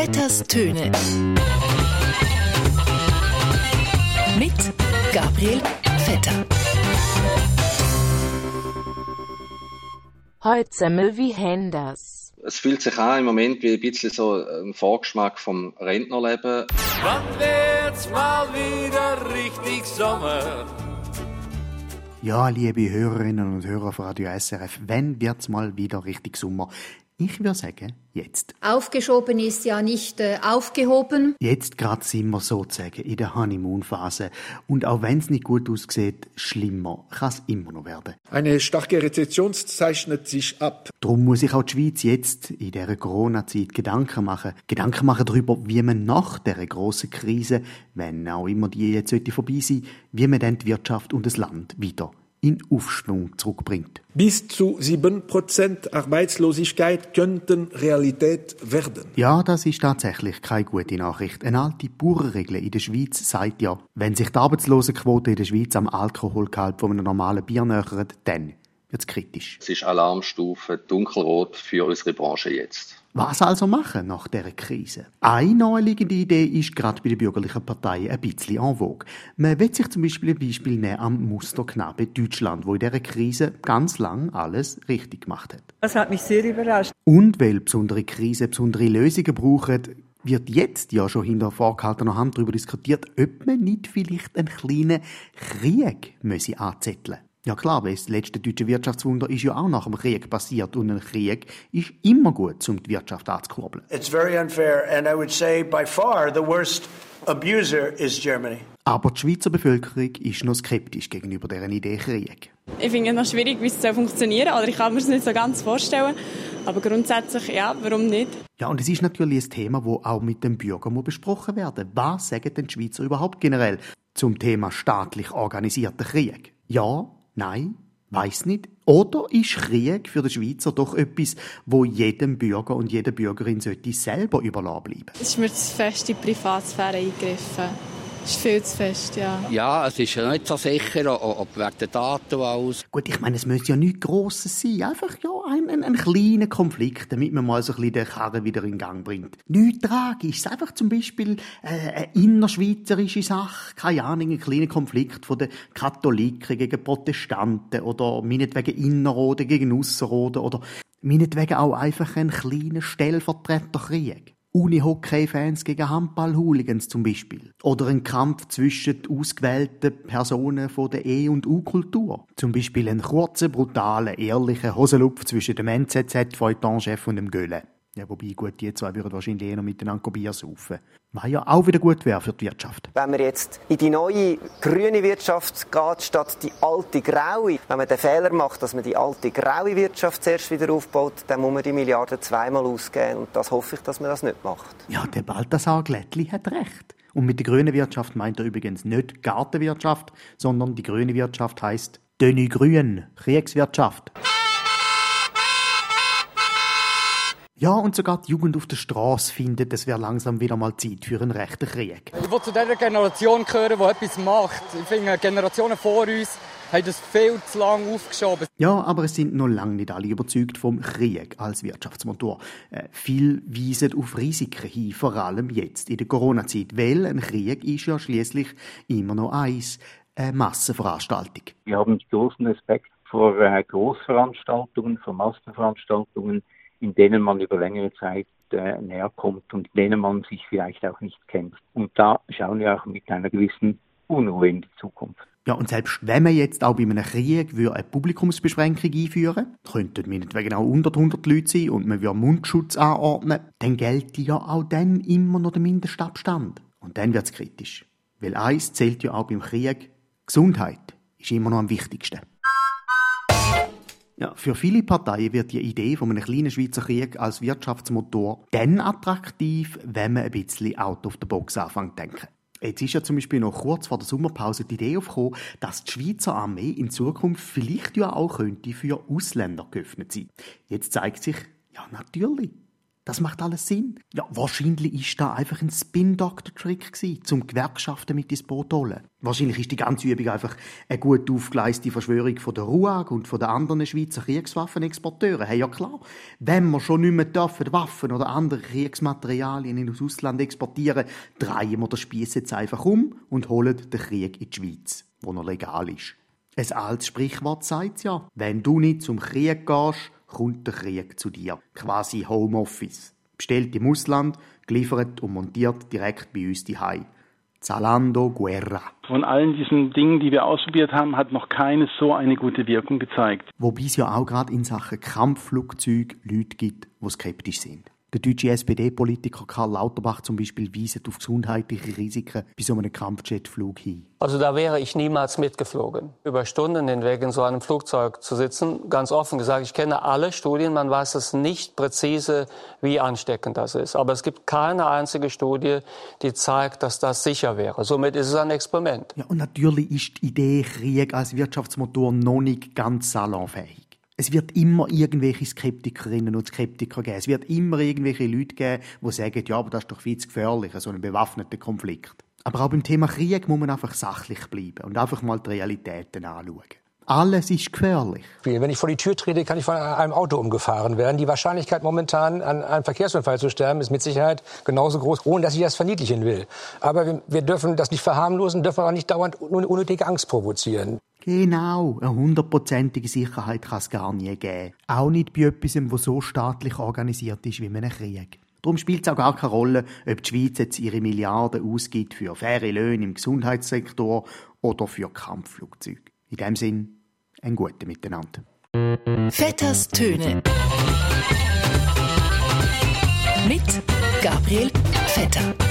Vetters Töne. Mit Gabriel Vetter. Heute Semmel wie Henders. Es fühlt sich an im Moment wie ein bisschen so ein Vorgeschmack vom Rentnerleben. Wann wird's mal wieder richtig Sommer? Ja, liebe Hörerinnen und Hörer von Radio SRF, wenn wird's mal wieder richtig Sommer? Ich würde sagen, jetzt. Aufgeschoben ist ja nicht äh, aufgehoben. Jetzt gerade sind wir sozusagen in der Honeymoon-Phase. Und auch wenn es nicht gut aussieht, schlimmer kann es immer noch werden. Eine starke Rezession zeichnet sich ab. Darum muss sich auch die Schweiz jetzt in dieser Corona-Zeit Gedanken machen. Gedanken machen darüber, wie man nach dieser grossen Krise, wenn auch immer die jetzt vorbei sein wie man dann die Wirtschaft und das Land wieder in Aufschwung zurückbringt. Bis zu 7% Arbeitslosigkeit könnten Realität werden. Ja, das ist tatsächlich keine gute Nachricht. Eine alte Bauernregel in der Schweiz sagt ja, wenn sich die Arbeitslosenquote in der Schweiz am Alkoholgehalt von einem normalen Bier nähert, dann wird es kritisch. Es ist Alarmstufe dunkelrot für unsere Branche jetzt. Was also machen nach dieser Krise? Eine naheliegende Idee ist gerade bei den bürgerlichen Parteien ein bisschen en vogue. Man will sich zum Beispiel ein Beispiel nehmen am Musterknabe Deutschland, wo in dieser Krise ganz lang alles richtig gemacht hat. Das hat mich sehr überrascht. Und weil besondere Krisen besondere Lösungen brauchen, wird jetzt ja schon hinter vorgehaltener Hand darüber diskutiert, ob man nicht vielleicht einen kleinen Krieg müsse anzetteln ja klar, weil das letzte deutsche Wirtschaftswunder ist ja auch nach dem Krieg passiert und ein Krieg ist immer gut, um die Wirtschaft anzukurbeln. It's very unfair and I would say by far the worst abuser is Germany. Aber die Schweizer Bevölkerung ist noch skeptisch gegenüber dieser Idee Krieg. Ich finde es noch schwierig, wie es funktionieren soll. Oder ich kann mir es nicht so ganz vorstellen. Aber grundsätzlich, ja, warum nicht? Ja, und es ist natürlich ein Thema, das auch mit den Bürgern besprochen werden muss. Was sagen denn die Schweizer überhaupt generell zum Thema staatlich organisierter Krieg? Ja, Nein, weiß nicht. Oder ist Krieg für den Schweizer doch etwas, wo jedem Bürger und jeder Bürgerin sollte selber überlassen bleiben? Es ist mir zu fest in die Privatsphäre eingegriffen. Das ist viel zu fest, ja. Ja, es ist ja nicht so sicher, ob wegen der Daten und alles. Gut, ich meine, es müsste ja nichts Grosses sein. Einfach ja ein, ein, ein kleiner Konflikt, damit man mal so ein bisschen den Karren wieder in Gang bringt. Nichts Tragisches. Einfach zum Beispiel äh, eine innerschweizerische Sache. Keine Ahnung, ein kleiner Konflikt von den Katholiken gegen Protestanten oder meinetwegen Innerrhoden gegen Ausserrhoden oder meinetwegen auch einfach ein kleiner Stellvertreterkrieg. Unihockey-Fans gegen Handball-Hooligans zum Beispiel. Oder ein Kampf zwischen ausgewählten Personen von der E- und U-Kultur. Zum Beispiel ein kurzer, brutaler, ehrlicher Hosenlupf zwischen dem NZZ-Feuilleton-Chef und dem Gölle. Ja, wobei, gut, die zwei würden wahrscheinlich eher miteinander Bier saufen. Was ja auch wieder gut wäre für die Wirtschaft. Wenn man jetzt in die neue grüne Wirtschaft geht, statt die alte graue, wenn man den Fehler macht, dass man die alte graue Wirtschaft zuerst wieder aufbaut, dann muss man die Milliarden zweimal ausgeben. Und das hoffe ich, dass man das nicht macht. Ja, der Balthasar Glättli hat recht. Und mit der grünen Wirtschaft meint er übrigens nicht Gartenwirtschaft, sondern die grüne Wirtschaft heißt Dönny Grün, Kriegswirtschaft. Ja, und sogar die Jugend auf der Straße findet, es wäre langsam wieder mal Zeit für einen rechten Krieg. Ich will zu dieser Generation gehören, die etwas macht. Ich finde, Generationen vor uns haben das viel zu lange aufgeschoben. Ja, aber es sind noch lange nicht alle überzeugt vom Krieg als Wirtschaftsmotor. Äh, viel weisen auf Risiken hin, vor allem jetzt in der Corona-Zeit, weil ein Krieg ist ja schließlich immer noch eins, eine Massenveranstaltung. Wir haben großen Respekt vor äh, Großveranstaltungen, vor Massenveranstaltungen, in denen man über längere Zeit äh, näher kommt und in denen man sich vielleicht auch nicht kennt. Und da schauen wir auch mit einer gewissen Unruhe in die Zukunft. Ja, und selbst wenn man jetzt auch bei einem Krieg eine Publikumsbeschränkung einführen könnten meinetwegen auch unter 100 Leute sein und man würde Mundschutz anordnen, dann gelte ja auch dann immer noch der Mindestabstand. Und dann wird es kritisch. Weil eins zählt ja auch beim Krieg, Gesundheit ist immer noch am wichtigsten. Ja, für viele Parteien wird die Idee von einem kleinen Schweizer Krieg als Wirtschaftsmotor dann attraktiv, wenn man ein bisschen out of the box anfängt zu denken. Jetzt ist ja zum Beispiel noch kurz vor der Sommerpause die Idee aufgekommen, dass die Schweizer Armee in Zukunft vielleicht ja auch könnte für Ausländer geöffnet sein. Jetzt zeigt sich, ja natürlich, Das macht alles Sinn. Ja, wahrscheinlich ist da einfach ein Spin-Doctor-Trick gewesen, zum Gewerkschaften mit ins Boot holen. Wahrscheinlich ist die ganze Übung einfach eine gut aufgeleiste Verschwörung von der RUAG und von den anderen Schweizer Kriegswaffenexporteuren. Hey, ja klar, wenn wir schon nicht mehr dürfen, Waffen oder andere Kriegsmaterialien in das Ausland exportieren, drehen wir den Spieß jetzt einfach um und holen den Krieg in die Schweiz, wo noch legal ist. Ein altes Sprichwort sagt ja, wenn du nicht zum Krieg gehst, kommt der Krieg zu dir. Quasi Homeoffice. Bestellt im Ausland, geliefert und montiert direkt bei uns die Zalando Guerra. Von allen diesen Dingen, die wir ausprobiert haben, hat noch keines so eine gute Wirkung gezeigt. Wobei es ja auch gerade in Sachen Kampfflugzeug Leute gibt, die skeptisch sind. Der deutsche SPD-Politiker Karl Lauterbach zum Beispiel weist auf gesundheitliche Risiken bei so einem Kampfjetflug hin. Also da wäre ich niemals mitgeflogen. Über Stunden hinweg in so einem Flugzeug zu sitzen, ganz offen gesagt, ich kenne alle Studien, man weiß es nicht präzise, wie ansteckend das ist. Aber es gibt keine einzige Studie, die zeigt, dass das sicher wäre. Somit ist es ein Experiment. Ja, und natürlich ist die Idee Krieg als Wirtschaftsmotor noch nicht ganz salonfähig. Es wird immer irgendwelche Skeptikerinnen und Skeptiker geben. Es wird immer irgendwelche Leute geben, die sagen, ja, aber das ist doch viel zu gefährlich, so ein bewaffneter Konflikt. Aber auch beim Thema Krieg muss man einfach sachlich bleiben und einfach mal die Realitäten anschauen. Alles ist gefährlich. Wenn ich vor die Tür trete, kann ich von einem Auto umgefahren werden. Die Wahrscheinlichkeit momentan an einem Verkehrsunfall zu sterben ist mit Sicherheit genauso groß, ohne dass ich das verniedlichen will. Aber wir dürfen das nicht verharmlosen, dürfen auch nicht dauernd unnötige Angst provozieren. Genau, eine hundertprozentige Sicherheit kann es gar nie geben. Auch nicht bei etwas, das so staatlich organisiert ist wie einem Krieg. Darum spielt es auch gar keine Rolle, ob die Schweiz jetzt ihre Milliarden ausgibt für faire Löhne im Gesundheitssektor oder für Kampfflugzeuge. In dem Sinn, ein gutes Miteinander. Vetters Töne mit Gabriel Vetter.